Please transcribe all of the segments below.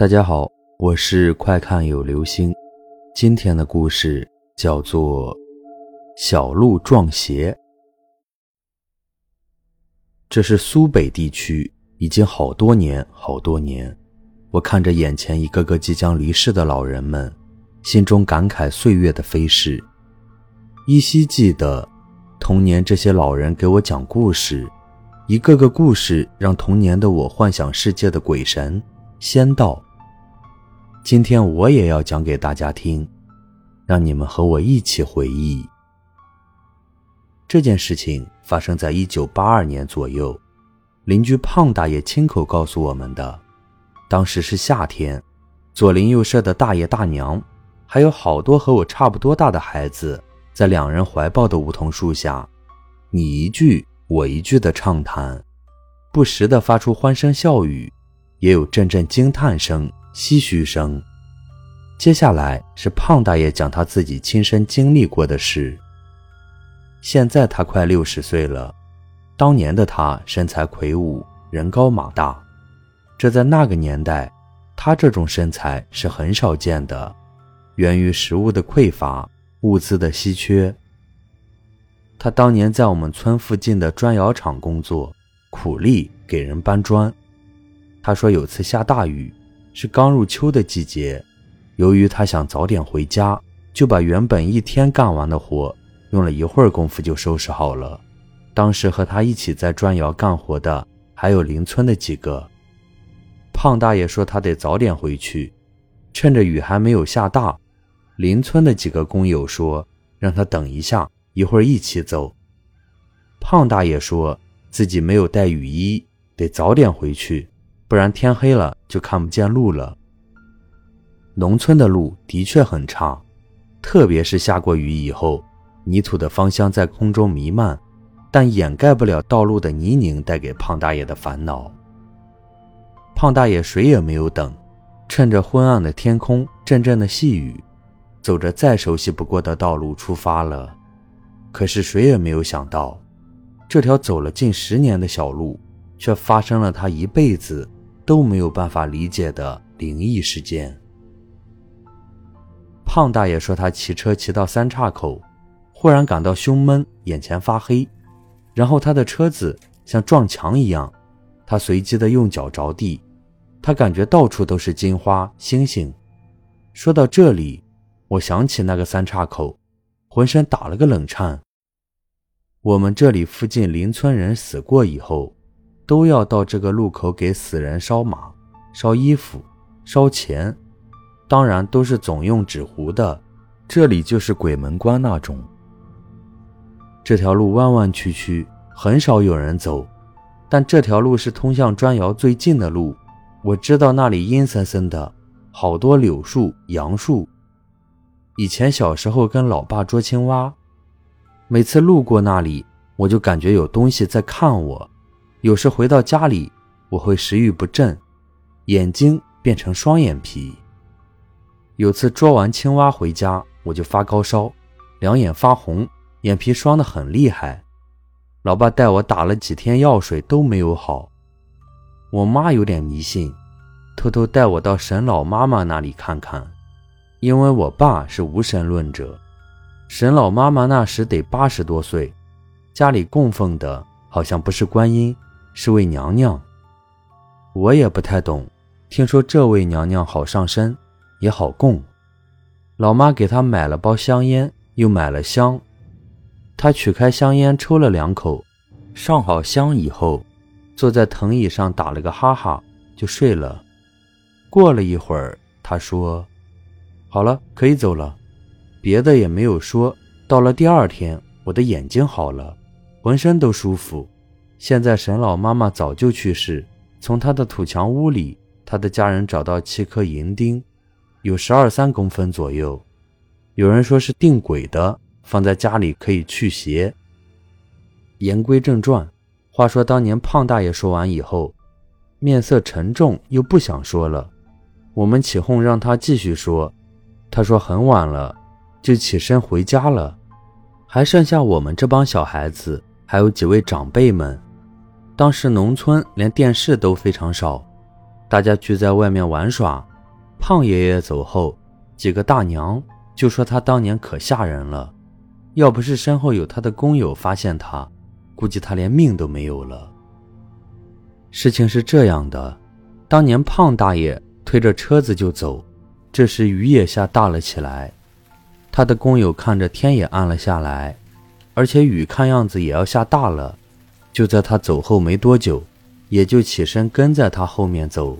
大家好，我是快看有流星。今天的故事叫做《小鹿撞鞋》。这是苏北地区，已经好多年好多年。我看着眼前一个个即将离世的老人们，心中感慨岁月的飞逝。依稀记得，童年这些老人给我讲故事，一个个故事让童年的我幻想世界的鬼神仙道。今天我也要讲给大家听，让你们和我一起回忆。这件事情发生在一九八二年左右，邻居胖大爷亲口告诉我们的。当时是夏天，左邻右舍的大爷大娘，还有好多和我差不多大的孩子，在两人怀抱的梧桐树下，你一句我一句的畅谈，不时的发出欢声笑语，也有阵阵惊叹声。唏嘘声。接下来是胖大爷讲他自己亲身经历过的事。现在他快六十岁了，当年的他身材魁梧，人高马大，这在那个年代，他这种身材是很少见的，源于食物的匮乏，物资的稀缺。他当年在我们村附近的砖窑厂工作，苦力给人搬砖。他说有次下大雨。是刚入秋的季节，由于他想早点回家，就把原本一天干完的活，用了一会儿功夫就收拾好了。当时和他一起在砖窑干活的还有邻村的几个。胖大爷说他得早点回去，趁着雨还没有下大。邻村的几个工友说让他等一下，一会儿一起走。胖大爷说自己没有带雨衣，得早点回去。不然天黑了就看不见路了。农村的路的确很差，特别是下过雨以后，泥土的芳香在空中弥漫，但掩盖不了道路的泥泞带给胖大爷的烦恼。胖大爷谁也没有等，趁着昏暗的天空，阵阵的细雨，走着再熟悉不过的道路出发了。可是谁也没有想到，这条走了近十年的小路，却发生了他一辈子。都没有办法理解的灵异事件。胖大爷说，他骑车骑到三岔口，忽然感到胸闷，眼前发黑，然后他的车子像撞墙一样，他随即的用脚着地，他感觉到处都是金花星星。说到这里，我想起那个三岔口，浑身打了个冷颤。我们这里附近邻村人死过以后。都要到这个路口给死人烧马、烧衣服、烧钱，当然都是总用纸糊的。这里就是鬼门关那种。这条路弯弯曲曲，很少有人走，但这条路是通向砖窑最近的路。我知道那里阴森森的，好多柳树、杨树。以前小时候跟老爸捉青蛙，每次路过那里，我就感觉有东西在看我。有时回到家里，我会食欲不振，眼睛变成双眼皮。有次捉完青蛙回家，我就发高烧，两眼发红，眼皮双得很厉害。老爸带我打了几天药水都没有好。我妈有点迷信，偷偷带我到沈老妈妈那里看看，因为我爸是无神论者。沈老妈妈那时得八十多岁，家里供奉的好像不是观音。是位娘娘，我也不太懂。听说这位娘娘好上身，也好供。老妈给她买了包香烟，又买了香。她取开香烟，抽了两口，上好香以后，坐在藤椅上打了个哈哈，就睡了。过了一会儿，她说：“好了，可以走了。”别的也没有说。到了第二天，我的眼睛好了，浑身都舒服。现在沈老妈妈早就去世，从她的土墙屋里，她的家人找到七颗银钉，有十二三公分左右。有人说是定鬼的，放在家里可以去邪。言归正传，话说当年胖大爷说完以后，面色沉重，又不想说了。我们起哄让他继续说，他说很晚了，就起身回家了。还剩下我们这帮小孩子，还有几位长辈们。当时农村连电视都非常少，大家聚在外面玩耍，胖爷爷走后，几个大娘就说他当年可吓人了，要不是身后有他的工友发现他，估计他连命都没有了。事情是这样的，当年胖大爷推着车子就走，这时雨也下大了起来，他的工友看着天也暗了下来，而且雨看样子也要下大了，就在他走后没多久，也就起身跟在他后面走。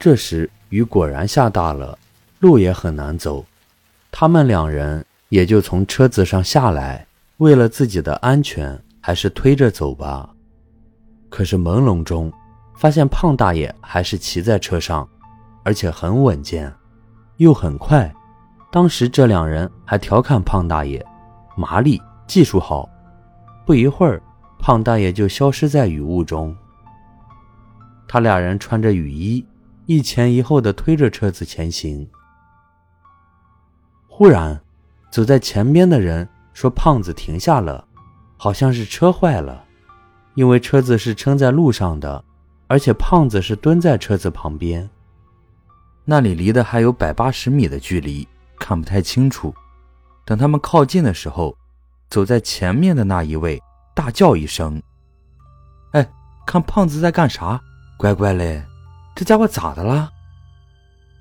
这时雨果然下大了，路也很难走，他们两人也就从车子上下来，为了自己的安全，还是推着走吧。可是朦胧中，发现胖大爷还是骑在车上，而且很稳健，又很快。当时这两人还调侃胖大爷：“麻利，技术好。”不一会儿，胖大爷就消失在雨雾中。他俩人穿着雨衣，一前一后的推着车子前行。忽然，走在前边的人说：“胖子停下了，好像是车坏了。”因为车子是撑在路上的，而且胖子是蹲在车子旁边，那里离得还有百八十米的距离，看不太清楚。等他们靠近的时候，走在前面的那一位大叫一声：“哎，看胖子在干啥？乖乖嘞，这家伙咋的啦？”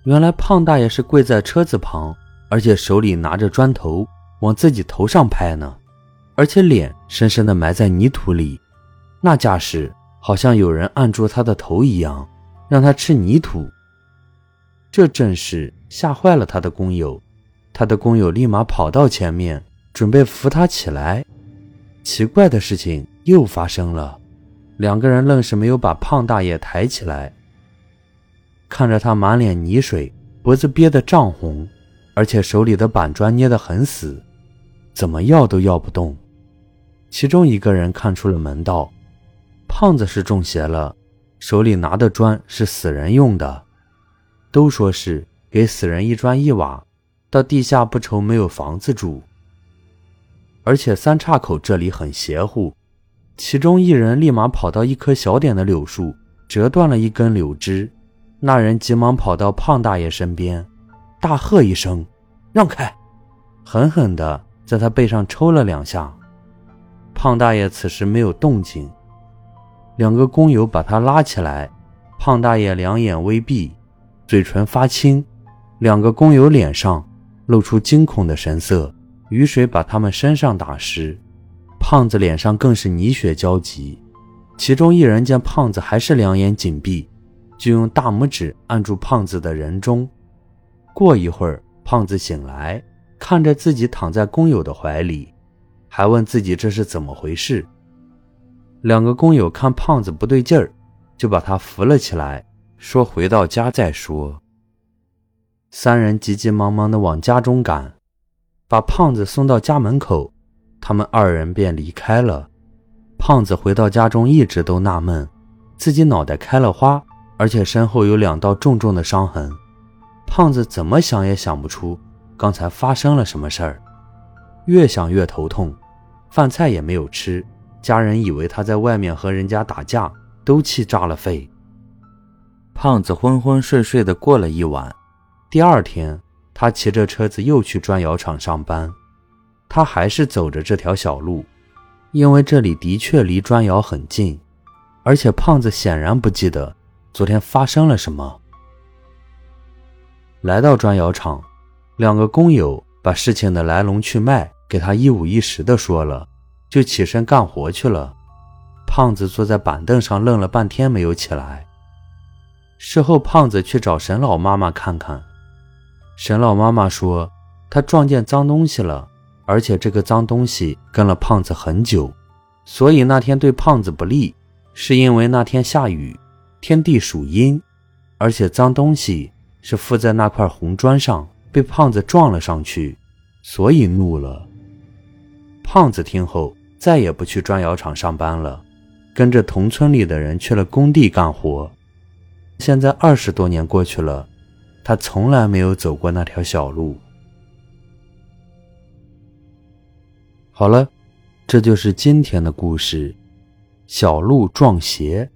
原来胖大爷是跪在车子旁，而且手里拿着砖头往自己头上拍呢，而且脸深深的埋在泥土里。那架势好像有人按住他的头一样，让他吃泥土。这正是吓坏了他的工友，他的工友立马跑到前面，准备扶他起来。奇怪的事情又发生了，两个人愣是没有把胖大爷抬起来。看着他满脸泥水，脖子憋得涨红，而且手里的板砖捏得很死，怎么要都要不动。其中一个人看出了门道。胖子是中邪了，手里拿的砖是死人用的。都说是给死人一砖一瓦，到地下不愁没有房子住。而且三岔口这里很邪乎，其中一人立马跑到一棵小点的柳树，折断了一根柳枝。那人急忙跑到胖大爷身边，大喝一声：“让开！”狠狠地在他背上抽了两下。胖大爷此时没有动静。两个工友把他拉起来，胖大爷两眼微闭，嘴唇发青，两个工友脸上露出惊恐的神色。雨水把他们身上打湿，胖子脸上更是泥血交集。其中一人见胖子还是两眼紧闭，就用大拇指按住胖子的人中。过一会儿，胖子醒来，看着自己躺在工友的怀里，还问自己这是怎么回事。两个工友看胖子不对劲儿，就把他扶了起来，说：“回到家再说。”三人急急忙忙地往家中赶，把胖子送到家门口，他们二人便离开了。胖子回到家中，一直都纳闷，自己脑袋开了花，而且身后有两道重重的伤痕。胖子怎么想也想不出刚才发生了什么事儿，越想越头痛，饭菜也没有吃。家人以为他在外面和人家打架，都气炸了肺。胖子昏昏睡睡的过了一晚，第二天他骑着车子又去砖窑厂上班。他还是走着这条小路，因为这里的确离砖窑很近，而且胖子显然不记得昨天发生了什么。来到砖窑厂，两个工友把事情的来龙去脉给他一五一十的说了。就起身干活去了。胖子坐在板凳上愣了半天没有起来。事后，胖子去找沈老妈妈看看。沈老妈妈说，他撞见脏东西了，而且这个脏东西跟了胖子很久，所以那天对胖子不利，是因为那天下雨，天地属阴，而且脏东西是附在那块红砖上，被胖子撞了上去，所以怒了。胖子听后。再也不去砖窑厂上班了，跟着同村里的人去了工地干活。现在二十多年过去了，他从来没有走过那条小路。好了，这就是今天的故事：小鹿撞鞋。